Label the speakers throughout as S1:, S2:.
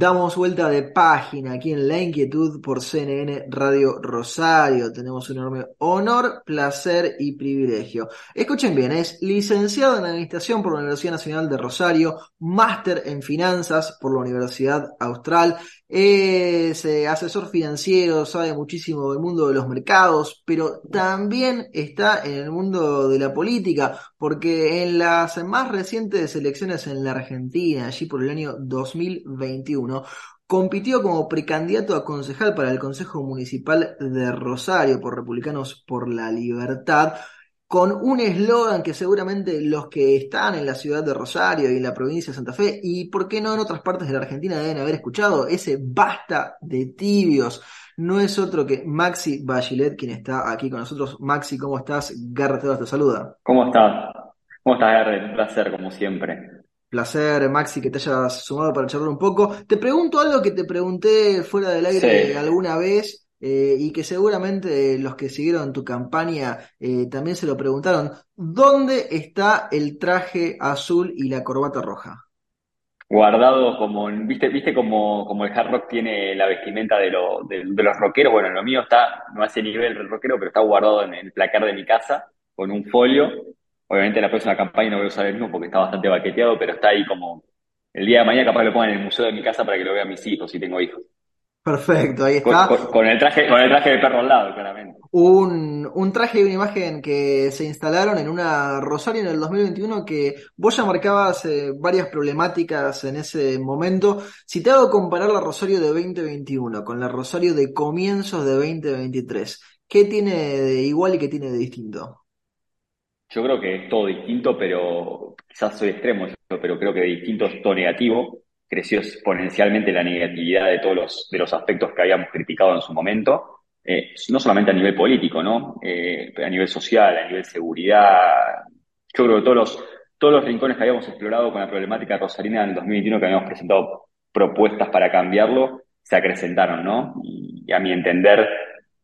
S1: Damos vuelta de página aquí en La Inquietud por CNN Radio Rosario. Tenemos un enorme honor, placer y privilegio. Escuchen bien, es licenciado en Administración por la Universidad Nacional de Rosario, máster en Finanzas por la Universidad Austral, es eh, asesor financiero, sabe muchísimo del mundo de los mercados, pero también está en el mundo de la política, porque en las más recientes elecciones en la Argentina, allí por el año 2021, compitió como precandidato a concejal para el Consejo Municipal de Rosario por Republicanos por la Libertad, con un eslogan que seguramente los que están en la ciudad de Rosario y en la provincia de Santa Fe, y por qué no en otras partes de la Argentina deben haber escuchado, ese basta de tibios. No es otro que Maxi Bachelet quien está aquí con nosotros. Maxi, ¿cómo estás? Garrett te saluda.
S2: ¿Cómo estás? ¿Cómo estás, Garrett? Un placer, como siempre.
S1: Placer, Maxi, que te hayas sumado para charlar un poco. Te pregunto algo que te pregunté fuera del aire alguna vez eh, y que seguramente los que siguieron tu campaña eh, también se lo preguntaron. ¿Dónde está el traje azul y la corbata roja?
S2: Guardado como, viste, viste como, como el hard rock tiene la vestimenta de, de, los rockeros. Bueno, lo mío está, no ese nivel el rockero, pero está guardado en el placar de mi casa con un folio. Obviamente en la próxima campaña no voy a usar el mismo porque está bastante baqueteado, pero está ahí como el día de mañana capaz lo pongan en el museo de mi casa para que lo vean mis hijos si tengo hijos.
S1: Perfecto, ahí está.
S2: Con, el traje, con el traje de perro al lado, claramente.
S1: Un, un traje y una imagen que se instalaron en una Rosario en el 2021 que vos ya marcabas eh, varias problemáticas en ese momento. Si te hago comparar la Rosario de 2021 con la Rosario de comienzos de 2023, ¿qué tiene de igual y qué tiene de distinto?
S2: Yo creo que es todo distinto, pero quizás soy extremo, pero creo que de distinto es todo negativo creció exponencialmente la negatividad de todos los, de los aspectos que habíamos criticado en su momento, eh, no solamente a nivel político, ¿no? Eh, a nivel social, a nivel seguridad. Yo creo que todos los, todos los rincones que habíamos explorado con la problemática rosarina en el 2021, que habíamos presentado propuestas para cambiarlo, se acrecentaron, ¿no? Y, a mi entender,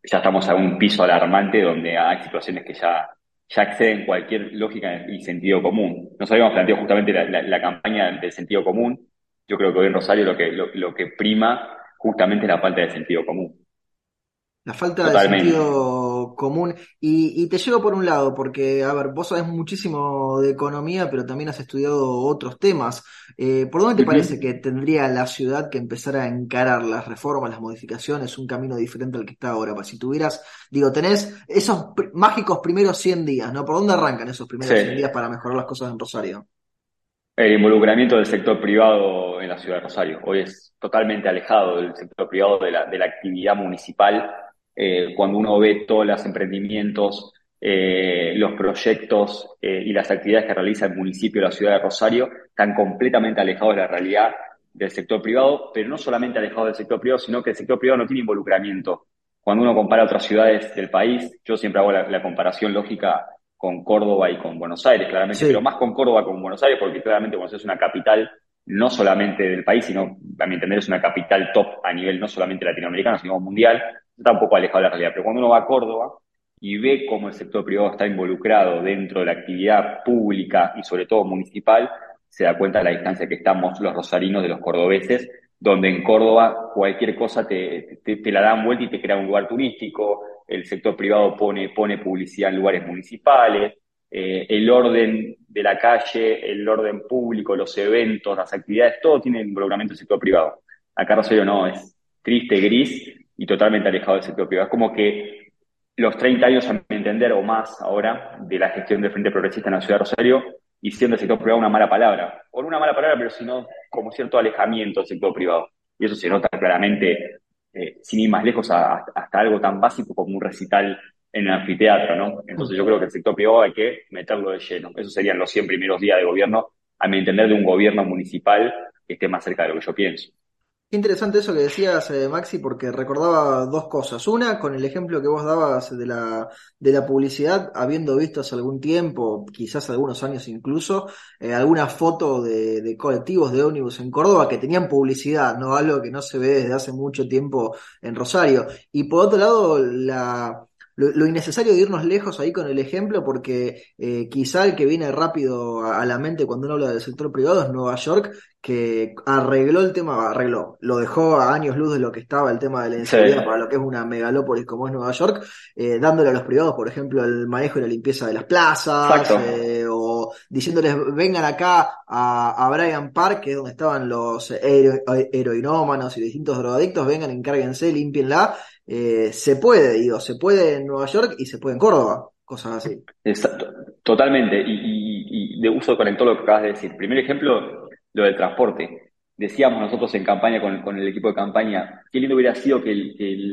S2: ya estamos a un piso alarmante donde hay situaciones que ya, ya exceden cualquier lógica y sentido común. Nos habíamos planteado justamente la, la campaña del sentido común, yo creo que hoy en Rosario lo que, lo, que prima justamente es la falta de sentido común.
S1: La falta de sentido común. Y, te llevo por un lado, porque, a ver, vos sabés muchísimo de economía, pero también has estudiado otros temas. Eh, ¿Por dónde te parece que tendría la ciudad que empezar a encarar las reformas, las modificaciones, un camino diferente al que está ahora? Para si tuvieras, digo, tenés esos mágicos primeros 100 días, ¿no? ¿Por dónde arrancan esos primeros 100 días para mejorar las cosas en Rosario?
S2: El involucramiento del sector privado en la ciudad de Rosario. Hoy es totalmente alejado del sector privado de la, de la actividad municipal. Eh, cuando uno ve todos los emprendimientos, eh, los proyectos eh, y las actividades que realiza el municipio de la ciudad de Rosario, están completamente alejados de la realidad del sector privado, pero no solamente alejados del sector privado, sino que el sector privado no tiene involucramiento. Cuando uno compara otras ciudades del país, yo siempre hago la comparación lógica con Córdoba y con Buenos Aires, claramente, pero más con Córdoba que con Buenos Aires, porque claramente Buenos Aires es una capital no solamente del país, sino, a mi entender, es una capital top a nivel no solamente latinoamericano, sino mundial, está un poco alejado de la realidad. Pero cuando uno va a Córdoba y ve cómo el sector privado está involucrado dentro de la actividad pública y sobre todo municipal, se da cuenta de la distancia que estamos los rosarinos de los cordobeses, donde en Córdoba cualquier cosa te, te, la dan vuelta y te crea un lugar turístico, el sector privado pone, pone publicidad en lugares municipales, eh, el orden de la calle, el orden público, los eventos, las actividades, todo tiene involucramiento del sector privado. Acá Rosario no, es triste, gris y totalmente alejado del sector privado. Es como que los 30 años, a mi entender, o más ahora, de la gestión del Frente Progresista en la ciudad de Rosario, hicieron del sector privado una mala palabra. O no una mala palabra, pero sino como cierto alejamiento del sector privado. Y eso se nota claramente eh, sin ir más lejos, hasta algo tan básico como un recital en el anfiteatro, ¿no? Entonces yo creo que el sector privado hay que meterlo de lleno. Esos serían los 100 primeros días de gobierno, a mi entender, de un gobierno municipal que esté más cerca de lo que yo pienso.
S1: Qué interesante eso que decías, eh, Maxi, porque recordaba dos cosas. Una, con el ejemplo que vos dabas de la, de la publicidad, habiendo visto hace algún tiempo, quizás algunos años incluso, eh, alguna foto de, de colectivos de ómnibus en Córdoba que tenían publicidad, ¿no? Algo que no se ve desde hace mucho tiempo en Rosario. Y por otro lado, la, lo, innecesario de irnos lejos ahí con el ejemplo, porque eh, quizá el que viene rápido a, la mente cuando uno habla del sector privado es Nueva York, que arregló el tema, arregló, lo dejó a años luz de lo que estaba el tema de la inseguridad para lo que es una megalópolis como es Nueva York, eh, dándole a los privados, por ejemplo, el manejo y la limpieza de las plazas, eh, o diciéndoles vengan acá a, a Bryant Park, que es donde estaban los heroinómanos y distintos drogadictos, vengan, encárguense, limpienla, eh, se puede, digo, se puede en Nueva York y se puede en Córdoba, cosas así.
S2: Exacto, totalmente. Y, de uso con todo lo que acabas de decir. Primer ejemplo, lo del transporte. Decíamos nosotros en campaña con, el equipo de campaña, qué lindo hubiera sido que,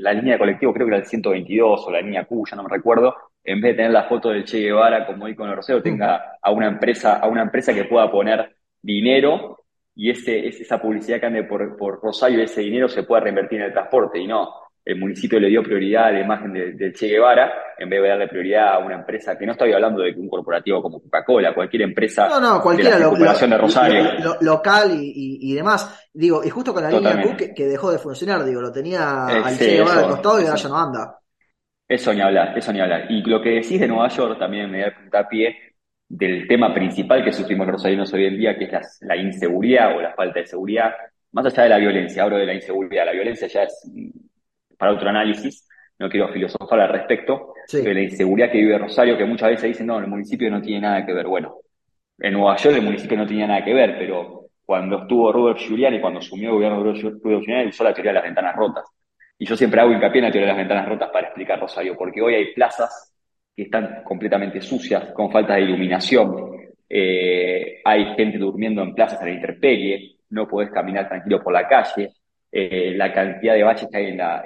S2: la línea de colectivo, creo que era el 122 o la línea Q, ya no me recuerdo, en vez de tener la foto del Che Guevara como icono Rosero, tenga a una empresa, a una empresa que pueda poner dinero y ese, esa publicidad que ande por, por Rosario, ese dinero se pueda reinvertir en el transporte. Y no el municipio le dio prioridad a la imagen del Che Guevara en vez de darle prioridad a una empresa que no estoy hablando de un corporativo como Coca-Cola, cualquier empresa
S1: no, no, cualquiera, de la de Rosario. local y, demás. Digo, y justo con la línea Q que, dejó de funcionar, digo, lo tenía eh, al Che Guevara al costado y ahora ya no anda.
S2: Eso ni hablar, eso ni hablar. Y lo que decís de Nueva York también me da pie del tema principal que sufrimos los rosarinos hoy en día, que es la, inseguridad o la falta de seguridad, más allá de la violencia, hablo de la inseguridad, la violencia ya es para otro análisis, no quiero filosofar al respecto, de la inseguridad que vive Rosario, que muchas veces dicen, no, el municipio no tiene nada que ver. Bueno, en Nueva York el municipio no tenía nada que ver, pero cuando estuvo Robert Giuliani, cuando asumió el gobierno de Robert Giuliani, usó la teoría de las ventanas rotas. Y yo siempre hago hincapié en la teoría de las ventanas rotas para explicar Rosario, porque hoy hay plazas que están completamente sucias, con falta de iluminación, eh, hay gente durmiendo en plazas a la intemperie, no podés caminar tranquilo por la calle, eh, la cantidad de baches que hay en, la,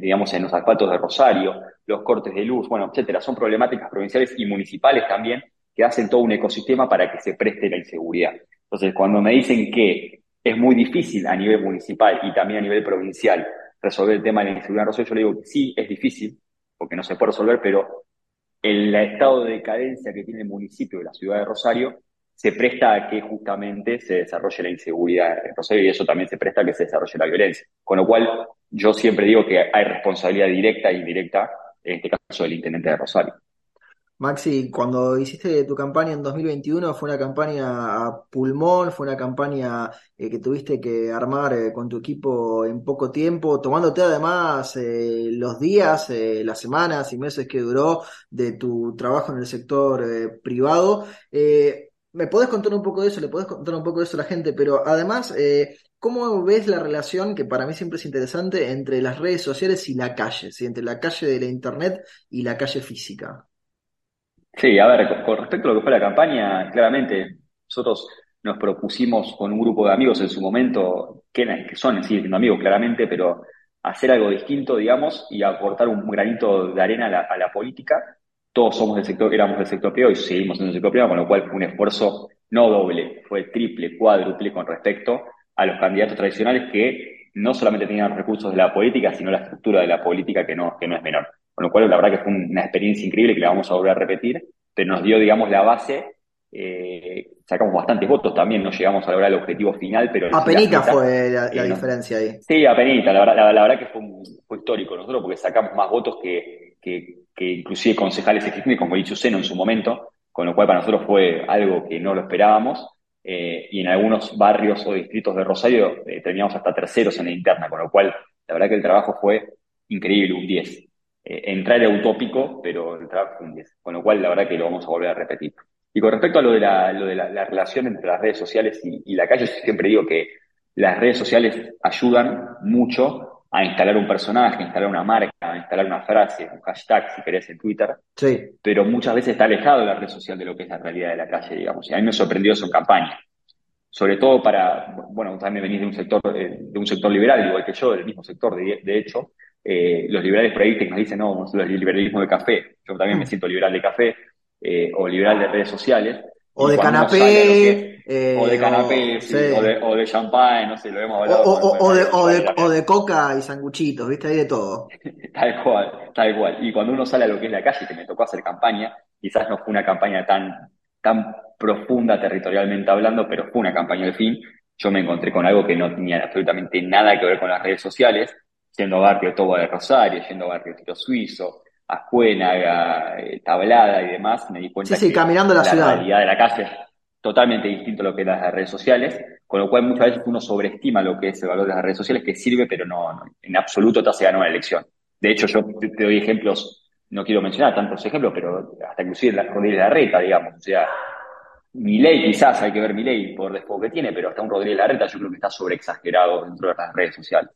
S2: digamos, en los asfaltos de Rosario, los cortes de luz, bueno, etcétera. Son problemáticas provinciales y municipales también que hacen todo un ecosistema para que se preste la inseguridad. Entonces, cuando me dicen que es muy difícil a nivel municipal y también a nivel provincial resolver el tema de la inseguridad en Rosario, yo le digo que sí, es difícil, porque no se puede resolver, pero el estado de decadencia que tiene el municipio de la ciudad de Rosario se presta a que justamente se desarrolle la inseguridad en Rosario y eso también se presta a que se desarrolle la violencia. Con lo cual, yo siempre digo que hay responsabilidad directa e indirecta, en este caso del intendente de Rosario.
S1: Maxi, cuando hiciste tu campaña en 2021 fue una campaña a pulmón, fue una campaña eh, que tuviste que armar eh, con tu equipo en poco tiempo, tomándote además eh, los días, las semanas y meses que duró de tu trabajo en el sector privado. ¿Me podés contar un poco de eso? ¿Le podés contar un poco de eso a la gente? Pero además, eh, ¿cómo ves la relación, que para mí siempre es interesante, entre las redes sociales y la calle? ¿sí? Entre la calle de la Internet y la calle física.
S2: Sí, a ver, con, respecto a lo que fue la campaña, claramente nosotros nos propusimos con un grupo de amigos en su momento, que, son, siguen siendo amigos claramente, pero hacer algo distinto, digamos, y aportar un granito de arena a la política todos somos del sector, éramos del sector privado y seguimos en el sector privado, con lo cual fue un esfuerzo no doble, fue triple, cuádruple con respecto a los candidatos tradicionales que no solamente tenían los recursos de la política, sino la estructura de la política que no, que no es menor. Con lo cual, la verdad que fue una experiencia increíble que la vamos a volver a repetir, pero nos dio, digamos, la base. Eh, sacamos bastantes votos también, no llegamos a lograr el objetivo final, pero...
S1: Apenita fue la, diferencia ahí.
S2: Sí, apenita, la verdad, la, verdad que fue, fue histórico nosotros porque sacamos más votos que, que, que inclusive concejales existentes como dicho Seno en su momento, con lo cual para nosotros fue algo que no lo esperábamos. Eh, y en algunos barrios o distritos de Rosario eh, teníamos hasta terceros en la interna, con lo cual la verdad que el trabajo fue increíble, un 10. Eh, entrar era utópico, pero el trabajo fue un 10, con lo cual la verdad que lo vamos a volver a repetir. Y con respecto a lo de la, lo de la, relación entre las redes sociales y, y la calle, yo siempre digo que las redes sociales ayudan mucho a instalar un personaje, a instalar una marca, a instalar una frase, un hashtag, si querés, en Twitter.
S1: Sí.
S2: Pero muchas veces está alejado de la red social de lo que es la realidad de la calle, digamos. Y a mí me sorprendió en campaña. Sobre todo para, bueno, también venís de un sector, eh, de un sector liberal, igual que yo, del mismo sector, de, de hecho. Eh, los liberales por ahí que nos dicen, no, el liberalismo de café. Yo también me mm. siento liberal de café, eh, o liberal de redes sociales.
S1: O de canapé.
S2: o de canapé, o, de, champán, no sé, lo hemos hablado.
S1: O, de, o, de, coca y sanguchitos, ¿viste? Hay de todo.
S2: tal cual, tal cual. Y cuando uno sale a lo que es la calle, que me tocó hacer campaña, quizás no fue una campaña tan, tan profunda territorialmente hablando, pero fue una campaña de fin. Yo me encontré con algo que no tenía absolutamente nada que ver con las redes sociales, yendo a Barrio Tobo de Rosario, yendo Barrio Tiro Suizo, Ascuénaga, eh, Tablada y demás, me di cuenta
S1: sí, sí, caminando la, ciudad.
S2: realidad de la calle es totalmente distinto a lo que es las redes sociales, con lo cual muchas veces uno sobreestima lo que es el valor de las redes sociales, que sirve, pero no, en absoluto te hace ganar una elección. De hecho, yo te, doy ejemplos, no quiero mencionar tantos ejemplos, pero hasta inclusive la Rodríguez Larreta, digamos, o sea, mi ley quizás hay que ver mi ley por después que tiene, pero hasta un Rodríguez Larreta yo creo que está sobreexagerado dentro de las redes sociales.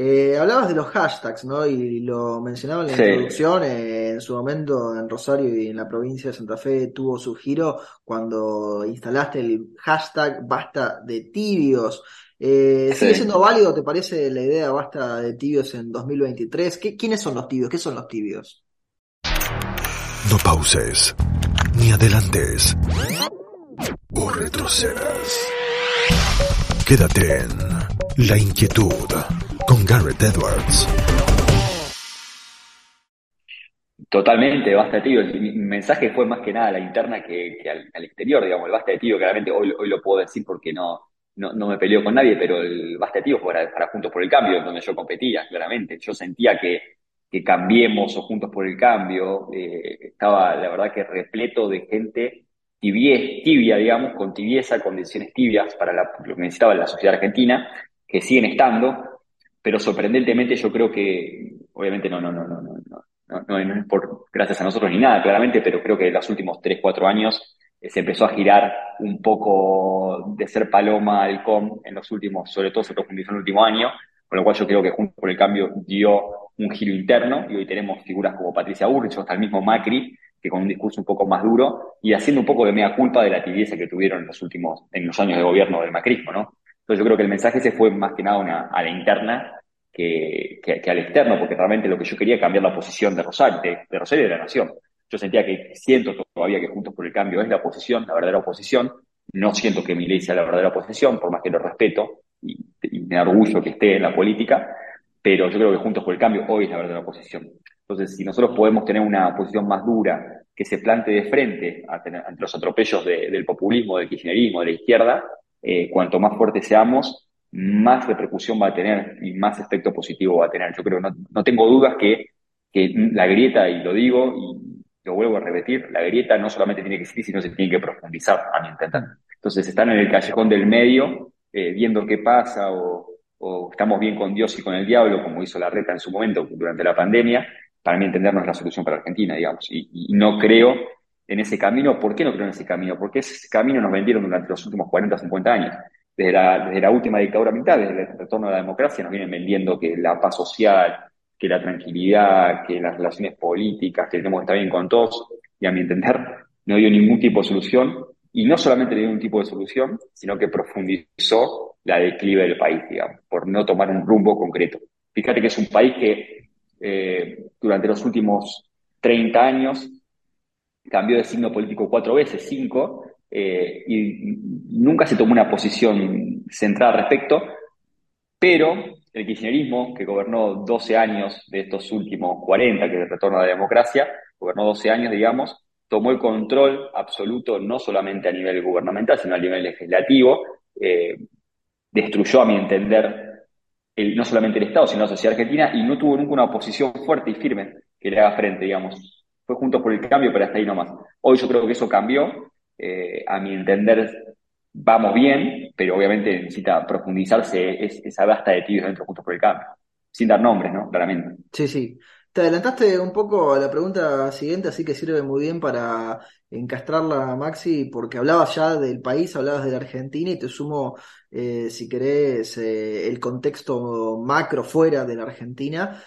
S1: Eh, hablabas de los hashtags, ¿no? Y lo mencionaba en la introducción, eh, en su momento en Rosario y en la provincia de Santa Fe tuvo su giro cuando instalaste el hashtag basta de tibios. Eh, ¿Sigue siendo válido, te parece, la idea basta de tibios en 2023? ¿Quiénes son los tibios? ¿Qué son los tibios?
S3: No pauses, ni adelantes, o retrocedas. Quédate en La Inquietud con Garrett Edwards.
S2: Totalmente, basta tío. Mi mensaje fue más que nada a la interna que, al, exterior, digamos. El basta de tío, claramente hoy, hoy lo puedo decir porque no, no, me peleo con nadie, pero el basta de tío fue para, Juntos por el Cambio, donde yo competía, claramente. Yo sentía que, que cambiemos o Juntos por el Cambio eh, estaba, la verdad, que repleto de gente tibia, digamos, con tibieza, condiciones tibias para lo que necesitaba la sociedad argentina, que siguen estando, pero sorprendentemente yo creo que, obviamente no, no, no, no, no, no, no, no es por gracias a nosotros ni nada, claramente, pero creo que en los últimos 3, 4 años eh, se empezó a girar un poco de ser paloma halcón en los últimos, sobre todo se profundizó en el último año, con lo cual yo creo que junto por el cambio dio un giro interno y hoy tenemos figuras como Patricia Burrich hasta el mismo Macri, que con un discurso un poco más duro y haciendo un poco de mea culpa de la tibieza que tuvieron en los últimos, en los años de gobierno del macrismo, ¿no? Entonces yo creo que el mensaje se fue más que nada a la interna que, que, al externo, porque realmente lo que yo quería cambiar la posición de Rosario, de, Rosario y de la Nación. Yo sentía que siento todavía que Juntos por el Cambio es la oposición, la verdadera oposición. No siento que mi ley sea la verdadera oposición, por más que lo respeto y, me da orgullo que esté en la política, pero yo creo que Juntos por el Cambio hoy es la verdadera oposición. Entonces, si nosotros podemos tener una posición más dura, que se plante de frente ante los atropellos del populismo, del kirchnerismo, de la izquierda, eh, cuanto más fuertes seamos, más repercusión va a tener y más efecto positivo va a tener. Yo creo, no, no tengo dudas que, que la grieta, y lo digo y lo vuelvo a repetir, la grieta no solamente tiene que existir, sino se tiene que profundizar, a mi entender. Entonces están en el callejón del medio, eh, viendo qué pasa, o, o, estamos bien con Dios y con el diablo, como hizo la reta en su momento durante la pandemia, para mi entender no es la solución para Argentina, digamos. Y, y no creo en ese camino. ¿Por qué no creo en ese camino? Porque ese camino nos vendieron durante los últimos 40, 50 años. Desde la, última dictadura militar, desde el retorno a la democracia, nos vienen vendiendo que la paz social, que la tranquilidad, que las relaciones políticas, que tenemos que estar bien con todos, y a mi entender, no dio ningún tipo de solución, y no solamente dio un tipo de solución, sino que profundizó la declive del país, digamos, por no tomar un rumbo concreto. Fíjate que es un país que eh, durante los últimos 30 años cambió de signo político cuatro veces, cinco, eh, y nunca se tomó una posición centrada al respecto, pero el kirchnerismo, que gobernó 12 años de estos últimos 40, que es el retorno a la democracia, gobernó 12 años, digamos, tomó el control absoluto no solamente a nivel gubernamental, sino a nivel legislativo, eh, destruyó, a mi entender, el, no solamente el Estado, sino la sociedad argentina, y no tuvo nunca una oposición fuerte y firme que le haga frente, digamos. Fue juntos por el cambio, pero hasta ahí nomás. Hoy yo creo que eso cambió eh, a mi entender, vamos bien, pero obviamente necesita profundizarse esa basta de tibios dentro Juntos por el Cambio. Sin dar nombres, ¿no? Claramente.
S1: Sí, sí. Te adelantaste un poco a la pregunta siguiente, así que sirve muy bien para encastrarla, Maxi, porque hablabas ya del país, hablabas de la Argentina y te sumo, eh, si querés, eh, el contexto macro fuera de la Argentina,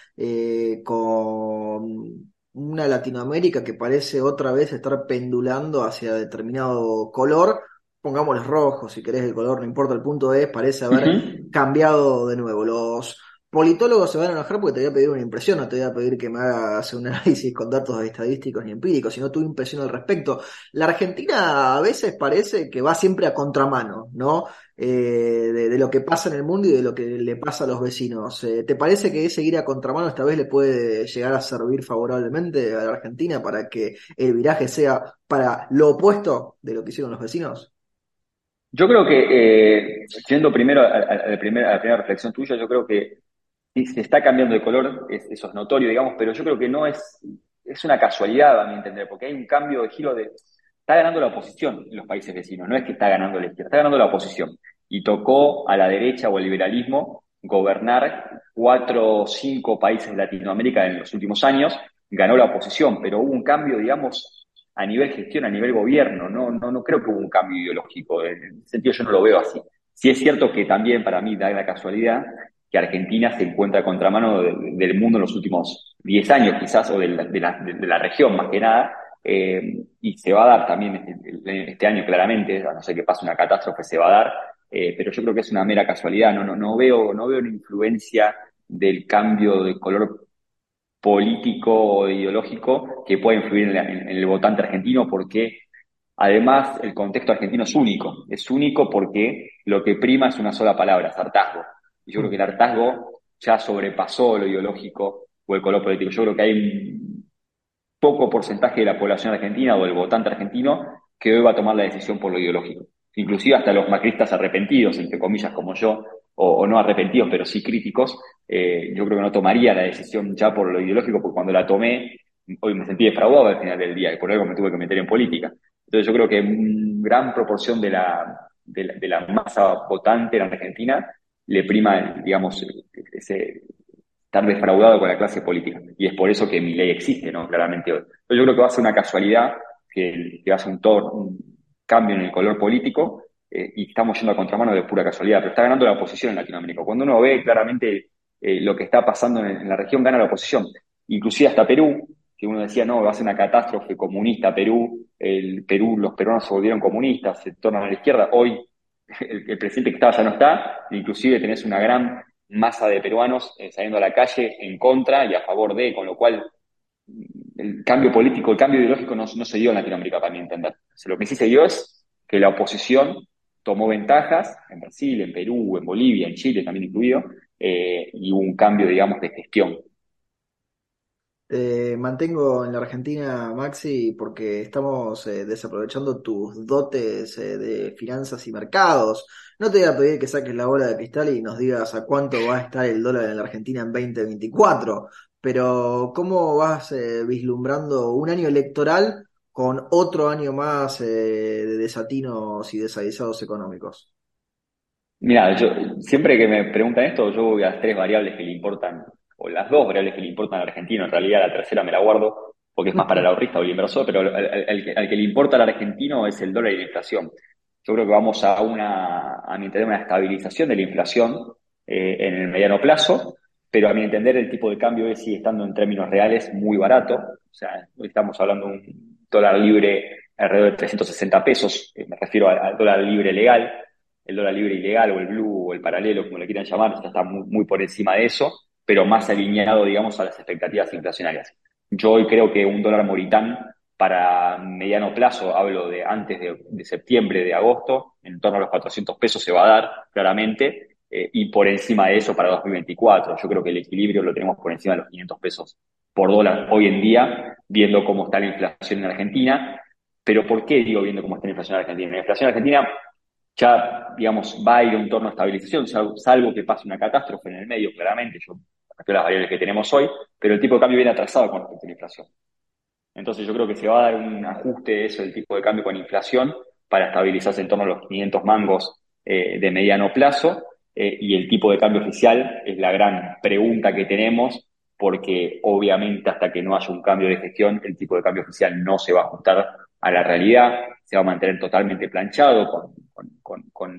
S1: con una Latinoamérica que parece otra vez estar pendulando hacia determinado color, pongámosle rojo, si querés el color, no importa el punto es, parece haber cambiado de nuevo. Los politólogos se van a enojar porque te voy a pedir una impresión, no te voy a pedir que me hagas un análisis con datos estadísticos ni empíricos, sino tu impresión al respecto. La Argentina a veces parece que va siempre a contramano, ¿no? Eh, de, lo que pasa en el mundo y de lo que le pasa a los vecinos. Eh, ¿Te parece que ese ir a contramano esta vez le puede llegar a servir favorablemente a la Argentina para que el viraje sea para lo opuesto de lo que hicieron los vecinos?
S2: Yo creo que, eh, yendo primero a, la primera reflexión tuya, yo creo que se está cambiando de color, eso es notorio, digamos, pero yo creo que no es, es una casualidad, a mi entender, porque hay un cambio de giro de, está ganando la oposición en los países vecinos, no es que está ganando la izquierda, está ganando la oposición. Y tocó a la derecha o al liberalismo gobernar cuatro o cinco países de Latinoamérica en los últimos años, ganó la oposición, pero hubo un cambio, digamos, a nivel gestión, a nivel gobierno. No, no, no creo que hubo un cambio ideológico. En ese sentido yo no lo veo así. Sí es cierto que también para mí da la casualidad que Argentina se encuentra a contramano del mundo en los últimos 10 años quizás, o de la, de la, la región más que nada, eh, y se va a dar también este, este, año claramente, a no ser que pase una catástrofe, se va a dar, eh, pero yo creo que es una mera casualidad, no, no, no, veo, no veo una influencia del cambio de color político o ideológico que pueda influir en, el votante argentino porque además el contexto argentino es único, es único porque lo que prima es una sola palabra, es hartazgo. Y yo creo que el hartazgo ya sobrepasó lo ideológico o el color político. Yo creo que hay un poco porcentaje de la población argentina o del votante argentino que hoy va a tomar la decisión por lo ideológico. Inclusive hasta los macristas arrepentidos, entre comillas, como yo, o, no arrepentidos, pero sí críticos, eh, yo creo que no tomaría la decisión ya por lo ideológico, porque cuando la tomé, hoy me sentí defraudado al final del día, y por algo me tuve que meter en política. Entonces yo creo que gran proporción de la, de la, masa votante en Argentina le prima, digamos, ese estar defraudado con la clase política. Y es por eso que mi ley existe, ¿no? Claramente Yo creo que va a ser una casualidad que, que va a ser un, un cambio en el color político eh, y estamos yendo a contramano de pura casualidad, pero está ganando la oposición en Latinoamérica. Cuando uno ve claramente eh, lo que está pasando en, la región, gana la oposición. Inclusive hasta Perú, que uno decía, no, va a ser una catástrofe comunista Perú, el Perú, los peruanos se volvieron comunistas, se tornan a la izquierda. Hoy el, presidente que estaba ya no está, inclusive tenés una gran masa de peruanos eh, saliendo a la calle en contra y a favor de, con lo cual el cambio político, el cambio ideológico no, no se dio en Latinoamérica, para mi entender. lo que sí se dio es que la oposición tomó ventajas en Brasil, en Perú, en Bolivia, en Chile también incluido, eh, y hubo un cambio, digamos, de gestión.
S1: Mantengo en la Argentina, Maxi, porque estamos eh, desaprovechando tus dotes eh, de finanzas y mercados. No te voy a pedir que saques la bola de cristal y nos digas a cuánto va a estar el dólar en la Argentina en 2024, pero ¿cómo vas vislumbrando un año electoral con otro año más eh, de desatinos y desaguisados económicos?
S2: Mira, yo siempre que me preguntan esto, yo voy a las tres variables que le importan, o las dos variables que le importan al argentino, en realidad la tercera me la guardo porque es más para el ahorrista o el inversor, pero al, que le importa al argentino es el dólar y la inflación. Yo creo que vamos a una, a mi entender, una estabilización de la inflación eh, en el mediano plazo, pero a mi entender el tipo de cambio sigue estando en términos reales muy barato. O sea, hoy estamos hablando de un dólar libre alrededor de 360 pesos, eh, me refiero al, dólar libre legal, el dólar libre ilegal o el blue o el paralelo, como le quieran llamar, está muy por encima de eso, pero más alineado, digamos, a las expectativas inflacionarias. Yo hoy creo que un dólar moritán para mediano plazo, hablo de antes de, septiembre, de agosto, en torno a los 400 pesos se va a dar, claramente, eh, y por encima de eso para 2024. Yo creo que el equilibrio lo tenemos por encima de los 500 pesos por dólar hoy en día, viendo cómo está la inflación en Argentina. Pero ¿por qué digo viendo cómo está la inflación en Argentina? La inflación en Argentina ya, digamos, va a ir a un torno a estabilización, salvo que pase una catástrofe en el medio, claramente. Yo refiero las variables que tenemos hoy, pero el tipo de cambio viene atrasado con respecto a la inflación. Entonces yo creo que se va a dar un ajuste de eso del tipo de cambio con inflación para estabilizarse en torno a los 500 mangos eh, de mediano plazo. Eh, y el tipo de cambio oficial es la gran pregunta que tenemos porque obviamente hasta que no haya un cambio de gestión, el tipo de cambio oficial no se va a ajustar a la realidad, se va a mantener totalmente planchado con,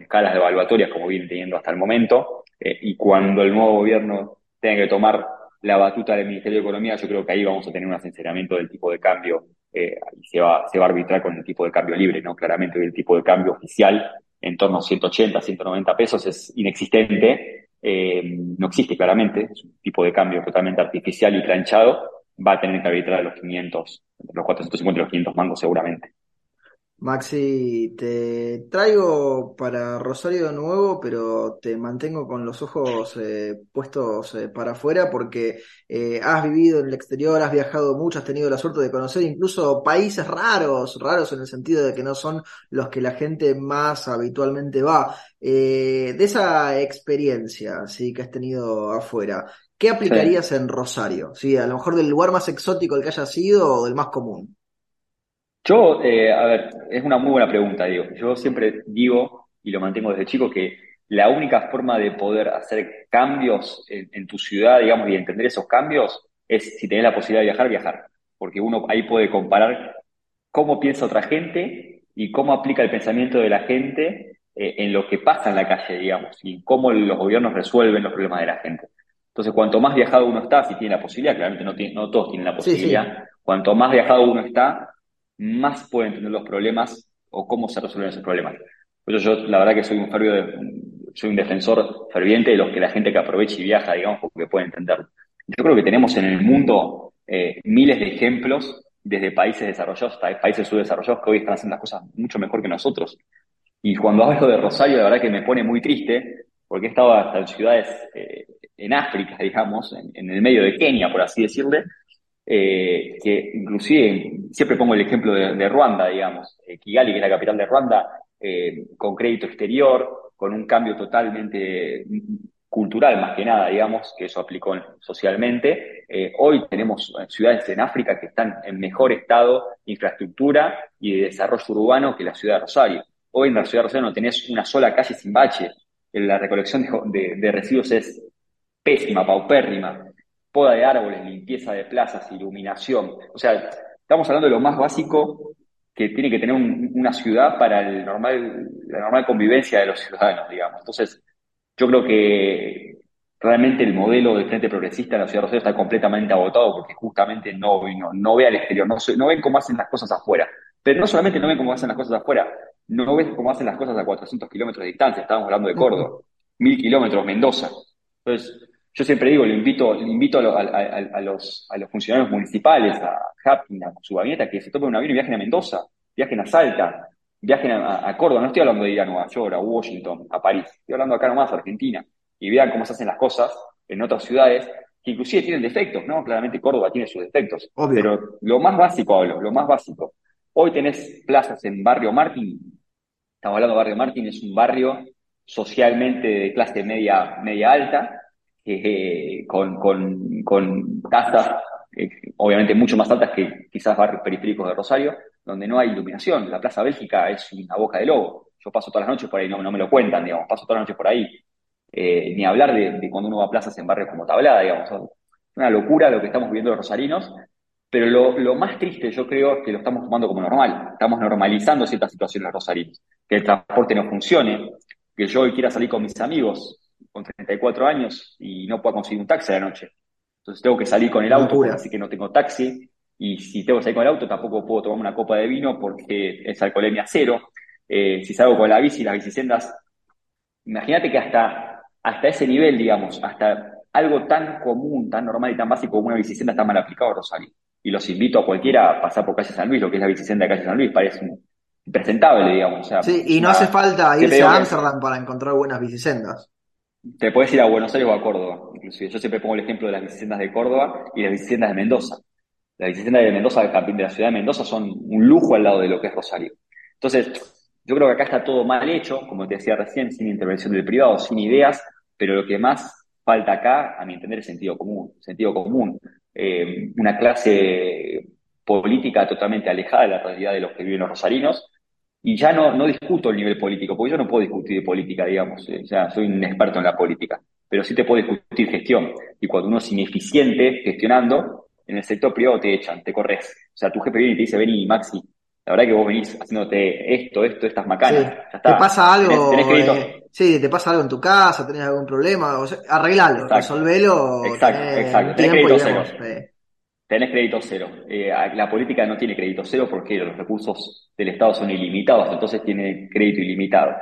S2: escalas de evaluatorias como viene teniendo hasta el momento, eh, y cuando el nuevo gobierno tenga que tomar la batuta del Ministerio de Economía, yo creo que ahí vamos a tener un sinceramiento del tipo de cambio eh, y se va, se va a arbitrar con el tipo de cambio libre, ¿no? Claramente el tipo de cambio oficial en torno a 180, 190 pesos es inexistente, eh, no existe claramente, es un tipo de cambio totalmente artificial y planchado, va a tener que arbitrar los 500, los 450 y los 500 mangos seguramente.
S1: Maxi, te traigo para Rosario de nuevo, pero te mantengo con los ojos eh, puestos eh, para afuera porque eh, has vivido en el exterior, has viajado mucho, has tenido la suerte de conocer incluso países raros, raros en el sentido de que no son los que la gente más habitualmente va. de esa experiencia ¿sí? que has tenido afuera, ¿qué aplicarías en Rosario? ¿Sí? A lo mejor del lugar más exótico el que haya sido o del más común.
S2: Yo, eh, a ver, es una muy buena pregunta, digo. Yo siempre digo, y lo mantengo desde chico, que la única forma de poder hacer cambios en, tu ciudad, digamos, y entender esos cambios, es si tenés la posibilidad de viajar, viajar. Porque uno ahí puede comparar cómo piensa otra gente y cómo aplica el pensamiento de la gente eh, en lo que pasa en la calle, digamos, y cómo los gobiernos resuelven los problemas de la gente. Entonces, cuanto más viajado uno está, si tiene la posibilidad, claramente no, tiene, no todos tienen la posibilidad, cuanto más viajado uno está, más pueden entender los problemas o cómo se resuelven esos problemas. Por eso yo, la verdad que soy un, un defensor ferviente de los que la gente que aprovecha y viaja, digamos, porque puede entenderlo. Yo creo que tenemos en el mundo eh, miles de ejemplos, desde países desarrollados hasta países subdesarrollados, que hoy están haciendo las cosas mucho mejor que nosotros. Y cuando hablo de Rosario, la verdad que me pone muy triste, porque he estado hasta en ciudades eh, en África, digamos, en, en, el medio de Kenia, por así decirle, eh, que inclusive siempre pongo el ejemplo de, Ruanda, digamos, eh, Kigali, que es la capital de Ruanda, eh, con crédito exterior, con un cambio totalmente cultural más que nada, digamos, que eso aplicó socialmente. hoy tenemos ciudades en África que están en mejor estado de infraestructura y de desarrollo urbano que la ciudad de Rosario. Hoy en la ciudad de Rosario no tenés una sola calle sin bache. La recolección de residuos es pésima, paupérrima poda de árboles, limpieza de plazas, iluminación. O sea, estamos hablando de lo más básico que tiene que tener una ciudad para el normal, la normal convivencia de los ciudadanos, digamos. Entonces, yo creo que realmente el modelo de Frente Progresista en la ciudad de Rosario está completamente agotado porque justamente no, no, no ve al exterior, no, no ven cómo hacen las cosas afuera. Pero no solamente no ven cómo hacen las cosas afuera, no ven cómo hacen las cosas a 400 kilómetros de distancia. Estábamos hablando de Córdoba, mil kilómetros, Mendoza. Entonces, yo siempre digo, le invito, le invito a, los, a los funcionarios municipales, a Hapkin, a su gabinete, que se tomen un avión y viajen a Mendoza, viajen a Salta, viajen a, Córdoba. No estoy hablando de ir a Nueva York, a Washington, a París. Estoy hablando acá nomás, a Argentina. Y vean cómo se hacen las cosas en otras ciudades que inclusive tienen defectos, ¿no? Claramente Córdoba tiene sus defectos. Pero lo más básico hablo, lo más básico. Hoy tenés plazas en Barrio Martín. Estamos hablando de Barrio Martín, es un barrio socialmente de clase media, media alta, eh, con, con, con tasas eh, obviamente mucho más altas que quizás barrios periféricos de Rosario, donde no hay iluminación. La Plaza Bélgica es una boca de lobo. Yo paso todas las noches por ahí, no, no me lo cuentan, digamos, paso todas las noches por ahí. Eh, ni hablar de, cuando uno va a plazas en barrios como Tablada, digamos. Es una locura lo que estamos viviendo los rosarinos, pero lo, lo, más triste yo creo es que lo estamos tomando como normal. Estamos normalizando ciertas situaciones los rosarinos. Que el transporte no funcione, que yo hoy quiera salir con mis amigos con 34 años y no puedo conseguir un taxi a la noche. Entonces tengo que salir con el auto, así que no tengo taxi. Y si tengo que salir con el auto, tampoco puedo tomar una copa de vino porque es alcoholemia cero. Eh, si salgo con la bici, las bicisendas, imagínate que hasta, hasta ese nivel, digamos, hasta algo tan común, tan normal y tan básico como una bicicenda está mal aplicado Rosario. Y los invito a cualquiera a pasar por calle San Luis, lo que es la bicicenda de calle San Luis, parece impresentable, digamos.
S1: sí, y no hace falta irse a Ámsterdam para encontrar buenas bicisendas.
S2: Te puedes ir a Buenos Aires o a Córdoba, inclusive. Yo siempre pongo el ejemplo de las bicisendas de Córdoba y las bicisendas de Mendoza. Las bicisendas de Mendoza, de la ciudad de Mendoza, son un lujo al lado de lo que es Rosario. Entonces, yo creo que acá está todo mal hecho, como te decía recién, sin intervención del privado, sin ideas, pero lo que más falta acá, a mi entender, es sentido común. Sentido común. Eh, una clase política totalmente alejada de la realidad de los que viven los rosarinos, y ya no, no discuto el nivel político, porque yo no puedo discutir de política, digamos, eh, o sea, soy un experto en la política, pero sí te puedo discutir gestión. Y cuando uno es ineficiente gestionando, en el sector privado te echan, te corres. O sea, tu jefe viene y te dice, vení, Maxi, la verdad que vos venís haciéndote esto, esto, estas macanas.
S1: ¿Te pasa algo? Eh, sí, te pasa algo en tu casa, tenés algún problema, o sea, arreglalo, resolvelo.
S2: Exacto, exacto. Tenés crédito cero tenés crédito cero. Eh, la política no tiene crédito cero porque los recursos del Estado son ilimitados, entonces tiene crédito ilimitado.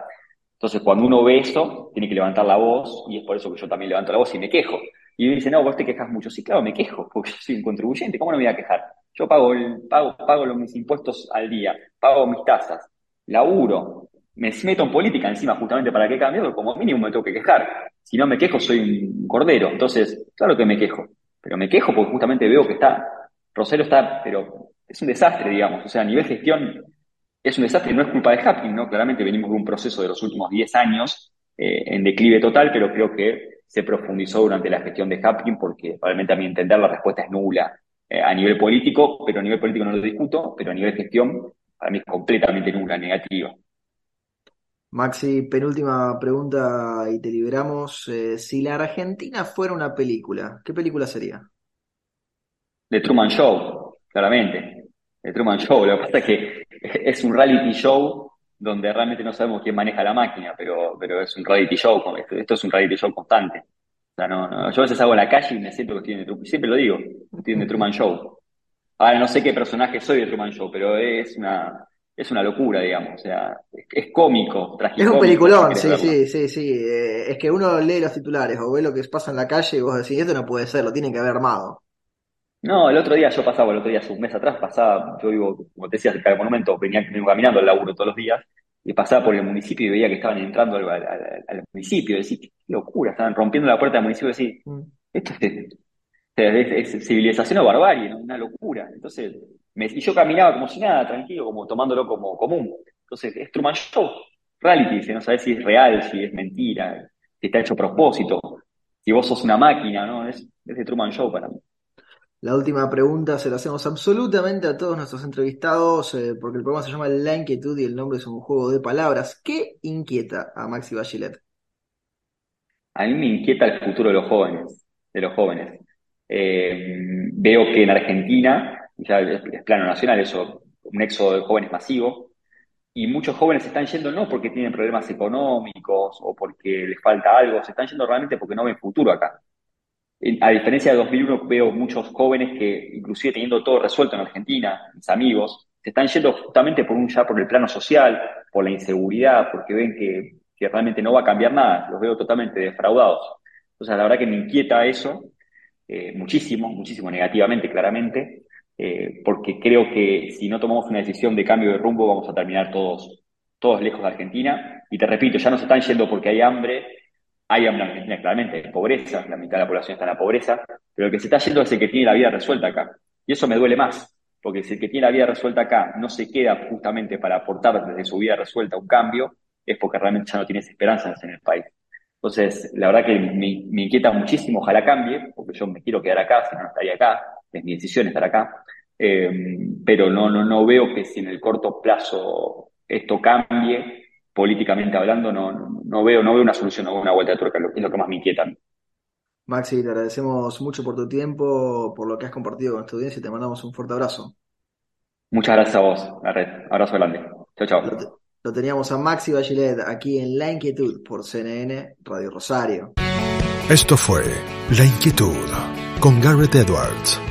S2: Entonces, cuando uno ve eso, tiene que levantar la voz, y es por eso que yo también levanto la voz y me quejo. Y me dice, no, vos te quejas mucho. Sí, claro, me quejo, porque yo soy un contribuyente, ¿cómo no me voy a quejar? Yo pago, pago, pago los, mis impuestos al día, pago mis tasas, laburo, me meto en política encima justamente para que cambie, como mínimo me tengo que quejar. Si no me quejo, soy un cordero. Entonces, claro que me quejo, pero me quejo porque justamente veo que está, Rosario está, pero es un desastre, digamos. O sea, a nivel gestión es un desastre, no es culpa de Hapkin, ¿no? Claramente venimos de un proceso de los últimos 10 años eh, en declive total, pero creo que se profundizó durante la gestión de Hapkin porque probablemente a mi entender la respuesta es nula eh, a nivel político, pero a nivel político no lo discuto, pero a nivel gestión para mí es completamente nula, negativa.
S1: Maxi, penúltima pregunta y te liberamos. Eh, si la Argentina fuera una película, ¿qué película sería?
S2: The Truman Show, claramente. The Truman Show. Lo que pasa es que es un reality show donde realmente no sabemos quién maneja la máquina, pero, pero es un reality show. Esto, es un reality show constante. O sea, no, yo a veces hago la calle y me siento que estoy en The Truman Siempre lo digo, estoy en The Truman Show. Ahora no sé qué personaje soy de Truman Show, pero es una, es una locura, digamos. O sea, es, cómico,
S1: Es un peliculón, sí, sí, sí, sí. Eh, es que uno lee los titulares o ve lo que pasa en la calle y vos decís, esto no puede ser, lo tienen que haber armado.
S2: No, el otro día yo pasaba, el otro día, hace un mes atrás, pasaba, yo vivo, como te decía, cerca del monumento, venía, caminando al laburo todos los días, y pasaba por el municipio y veía que estaban entrando al, municipio, y decía, qué locura, estaban rompiendo la puerta del municipio, y decía, mm. esto es, civilización o barbarie, una locura. Entonces, y yo caminaba como si nada, tranquilo, como tomándolo como común. Entonces, es Truman Show, reality, si no sabes si es real, si es mentira, si está hecho a propósito, si vos sos una máquina, ¿no? Es, es de Truman Show para mí.
S1: La última pregunta se la hacemos absolutamente a todos nuestros entrevistados, eh, porque el programa se llama La Inquietud y el nombre es un juego de palabras. ¿Qué inquieta a Maxi Bachelet?
S2: A mí me inquieta el futuro de los jóvenes, de los jóvenes. Eh, veo que en Argentina, ya es, plano nacional eso, un éxodo de jóvenes masivo, y muchos jóvenes se están yendo no porque tienen problemas económicos o porque les falta algo, se están yendo realmente porque no ven futuro acá. A diferencia de 2001, veo muchos jóvenes que, inclusive teniendo todo resuelto en Argentina, mis amigos, se están yendo justamente por un ya por el plano social, por la inseguridad, porque ven que, realmente no va a cambiar nada, los veo totalmente defraudados. Entonces, la verdad que me inquieta eso eh, muchísimo, muchísimo negativamente, claramente, eh, porque creo que si no tomamos una decisión de cambio de rumbo, vamos a terminar todos, todos lejos de Argentina. Y te repito, ya no se están yendo porque hay hambre, hay hambre en Argentina, claramente, hay pobreza, la mitad de la población está en la pobreza, pero el que se está yendo es el que tiene la vida resuelta acá. Y eso me duele más, porque si el que tiene la vida resuelta acá no se queda justamente para aportar desde su vida resuelta un cambio, es porque realmente ya no tienes esperanzas en el país. Entonces, la verdad que me, inquieta muchísimo, ojalá cambie, porque yo me quiero quedar acá, si no, estaría acá, es mi decisión estar acá, eh, pero no, no, no veo que si en el corto plazo esto cambie, políticamente hablando, no, no, veo, no veo una solución o una vuelta de tuerca, es lo que más me inquieta.
S1: Maxi, te agradecemos mucho por tu tiempo, por lo que has compartido con esta audiencia y te mandamos un fuerte abrazo.
S2: Muchas gracias a vos, red. Abrazo grande. Chao, chao.
S1: Lo, teníamos a Maxi Bachelet aquí en La Inquietud por CNN Radio Rosario.
S3: Esto fue La Inquietud con Garrett Edwards.